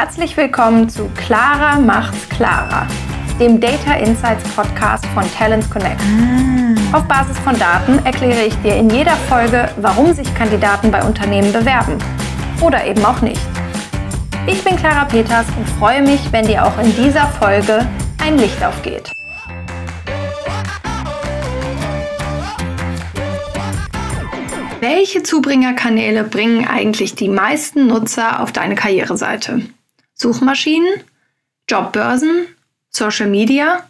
Herzlich willkommen zu Clara macht's klarer, dem Data Insights Podcast von Talents Connect. Auf Basis von Daten erkläre ich dir in jeder Folge, warum sich Kandidaten bei Unternehmen bewerben oder eben auch nicht. Ich bin Clara Peters und freue mich, wenn dir auch in dieser Folge ein Licht aufgeht. Welche Zubringerkanäle bringen eigentlich die meisten Nutzer auf deine Karriereseite? Suchmaschinen, Jobbörsen, Social Media.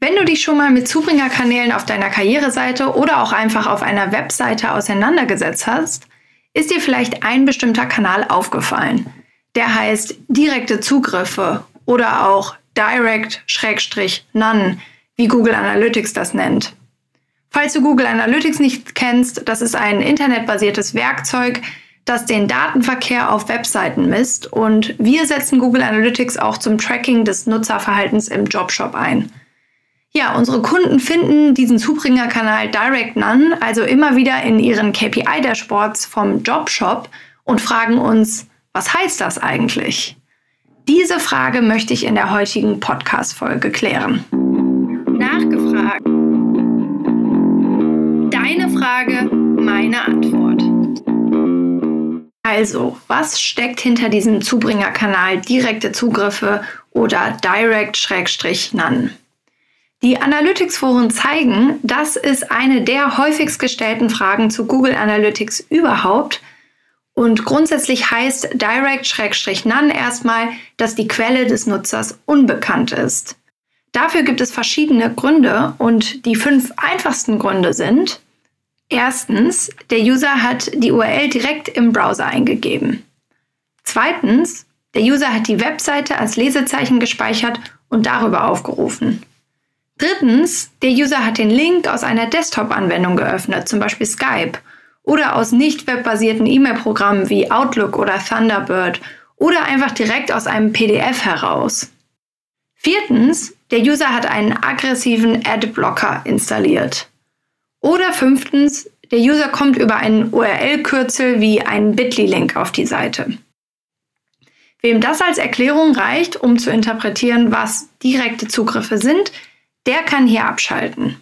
Wenn du dich schon mal mit Zubringerkanälen auf deiner Karriereseite oder auch einfach auf einer Webseite auseinandergesetzt hast, ist dir vielleicht ein bestimmter Kanal aufgefallen. Der heißt direkte Zugriffe oder auch Direct-None, wie Google Analytics das nennt. Falls du Google Analytics nicht kennst, das ist ein internetbasiertes Werkzeug, das den Datenverkehr auf Webseiten misst und wir setzen Google Analytics auch zum Tracking des Nutzerverhaltens im Jobshop ein. Ja, unsere Kunden finden diesen Zubringer-Kanal Direct None also immer wieder in ihren KPI-Dashboards vom Jobshop und fragen uns, was heißt das eigentlich? Diese Frage möchte ich in der heutigen Podcast-Folge klären. Nachgefragt. Deine Frage, meine Antwort. Also, was steckt hinter diesem Zubringerkanal direkte Zugriffe oder Direct-None? Die Analytics-Foren zeigen, das ist eine der häufigst gestellten Fragen zu Google Analytics überhaupt. Und grundsätzlich heißt Direct-None erstmal, dass die Quelle des Nutzers unbekannt ist. Dafür gibt es verschiedene Gründe und die fünf einfachsten Gründe sind, Erstens, der User hat die URL direkt im Browser eingegeben. Zweitens, der User hat die Webseite als Lesezeichen gespeichert und darüber aufgerufen. Drittens, der User hat den Link aus einer Desktop-Anwendung geöffnet, zum Beispiel Skype, oder aus nicht webbasierten E-Mail-Programmen wie Outlook oder Thunderbird oder einfach direkt aus einem PDF heraus. Viertens, der User hat einen aggressiven Adblocker installiert. Oder fünftens, der User kommt über einen URL-Kürzel wie einen Bitly-Link auf die Seite. Wem das als Erklärung reicht, um zu interpretieren, was direkte Zugriffe sind, der kann hier abschalten.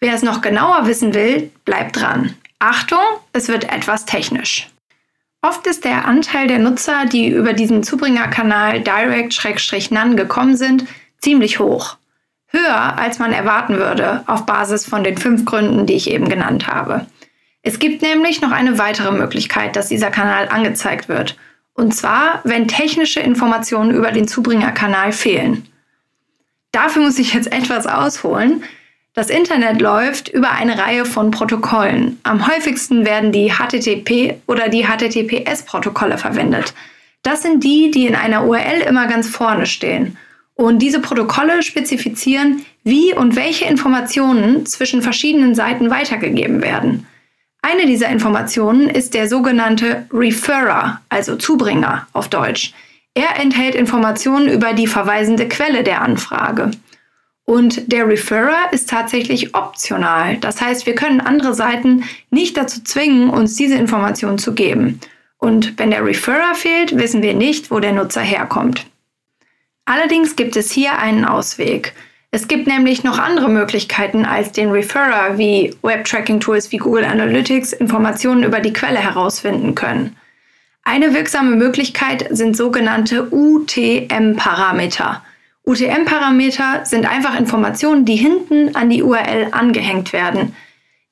Wer es noch genauer wissen will, bleibt dran. Achtung, es wird etwas technisch. Oft ist der Anteil der Nutzer, die über diesen Zubringerkanal Direct-None gekommen sind, ziemlich hoch höher, als man erwarten würde, auf Basis von den fünf Gründen, die ich eben genannt habe. Es gibt nämlich noch eine weitere Möglichkeit, dass dieser Kanal angezeigt wird. Und zwar, wenn technische Informationen über den Zubringerkanal fehlen. Dafür muss ich jetzt etwas ausholen. Das Internet läuft über eine Reihe von Protokollen. Am häufigsten werden die HTTP oder die HTTPS-Protokolle verwendet. Das sind die, die in einer URL immer ganz vorne stehen. Und diese Protokolle spezifizieren, wie und welche Informationen zwischen verschiedenen Seiten weitergegeben werden. Eine dieser Informationen ist der sogenannte Referrer, also Zubringer auf Deutsch. Er enthält Informationen über die verweisende Quelle der Anfrage. Und der Referrer ist tatsächlich optional. Das heißt, wir können andere Seiten nicht dazu zwingen, uns diese Informationen zu geben. Und wenn der Referrer fehlt, wissen wir nicht, wo der Nutzer herkommt. Allerdings gibt es hier einen Ausweg. Es gibt nämlich noch andere Möglichkeiten als den Referrer, wie Web-Tracking-Tools wie Google Analytics Informationen über die Quelle herausfinden können. Eine wirksame Möglichkeit sind sogenannte UTM-Parameter. UTM-Parameter sind einfach Informationen, die hinten an die URL angehängt werden,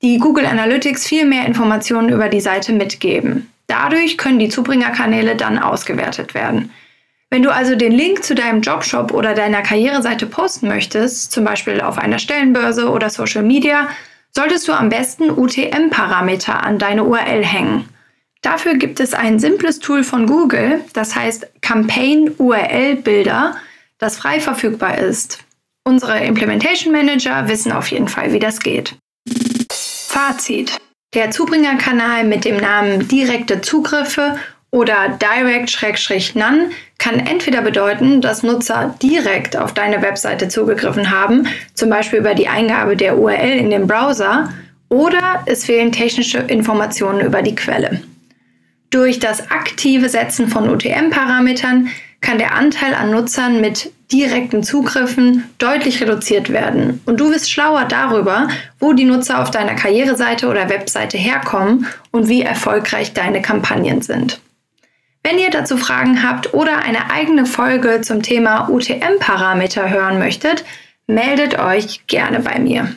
die Google Analytics viel mehr Informationen über die Seite mitgeben. Dadurch können die Zubringerkanäle dann ausgewertet werden. Wenn du also den Link zu deinem Jobshop oder deiner Karriereseite posten möchtest, zum Beispiel auf einer Stellenbörse oder Social Media, solltest du am besten UTM-Parameter an deine URL hängen. Dafür gibt es ein simples Tool von Google, das heißt Campaign URL Builder, das frei verfügbar ist. Unsere Implementation Manager wissen auf jeden Fall, wie das geht. Fazit. Der Zubringerkanal mit dem Namen direkte Zugriffe oder Direct-None kann entweder bedeuten, dass Nutzer direkt auf deine Webseite zugegriffen haben, zum Beispiel über die Eingabe der URL in dem Browser, oder es fehlen technische Informationen über die Quelle. Durch das aktive Setzen von UTM-Parametern kann der Anteil an Nutzern mit direkten Zugriffen deutlich reduziert werden. Und du wirst schlauer darüber, wo die Nutzer auf deiner Karriereseite oder Webseite herkommen und wie erfolgreich deine Kampagnen sind. Wenn ihr dazu Fragen habt oder eine eigene Folge zum Thema UTM-Parameter hören möchtet, meldet euch gerne bei mir.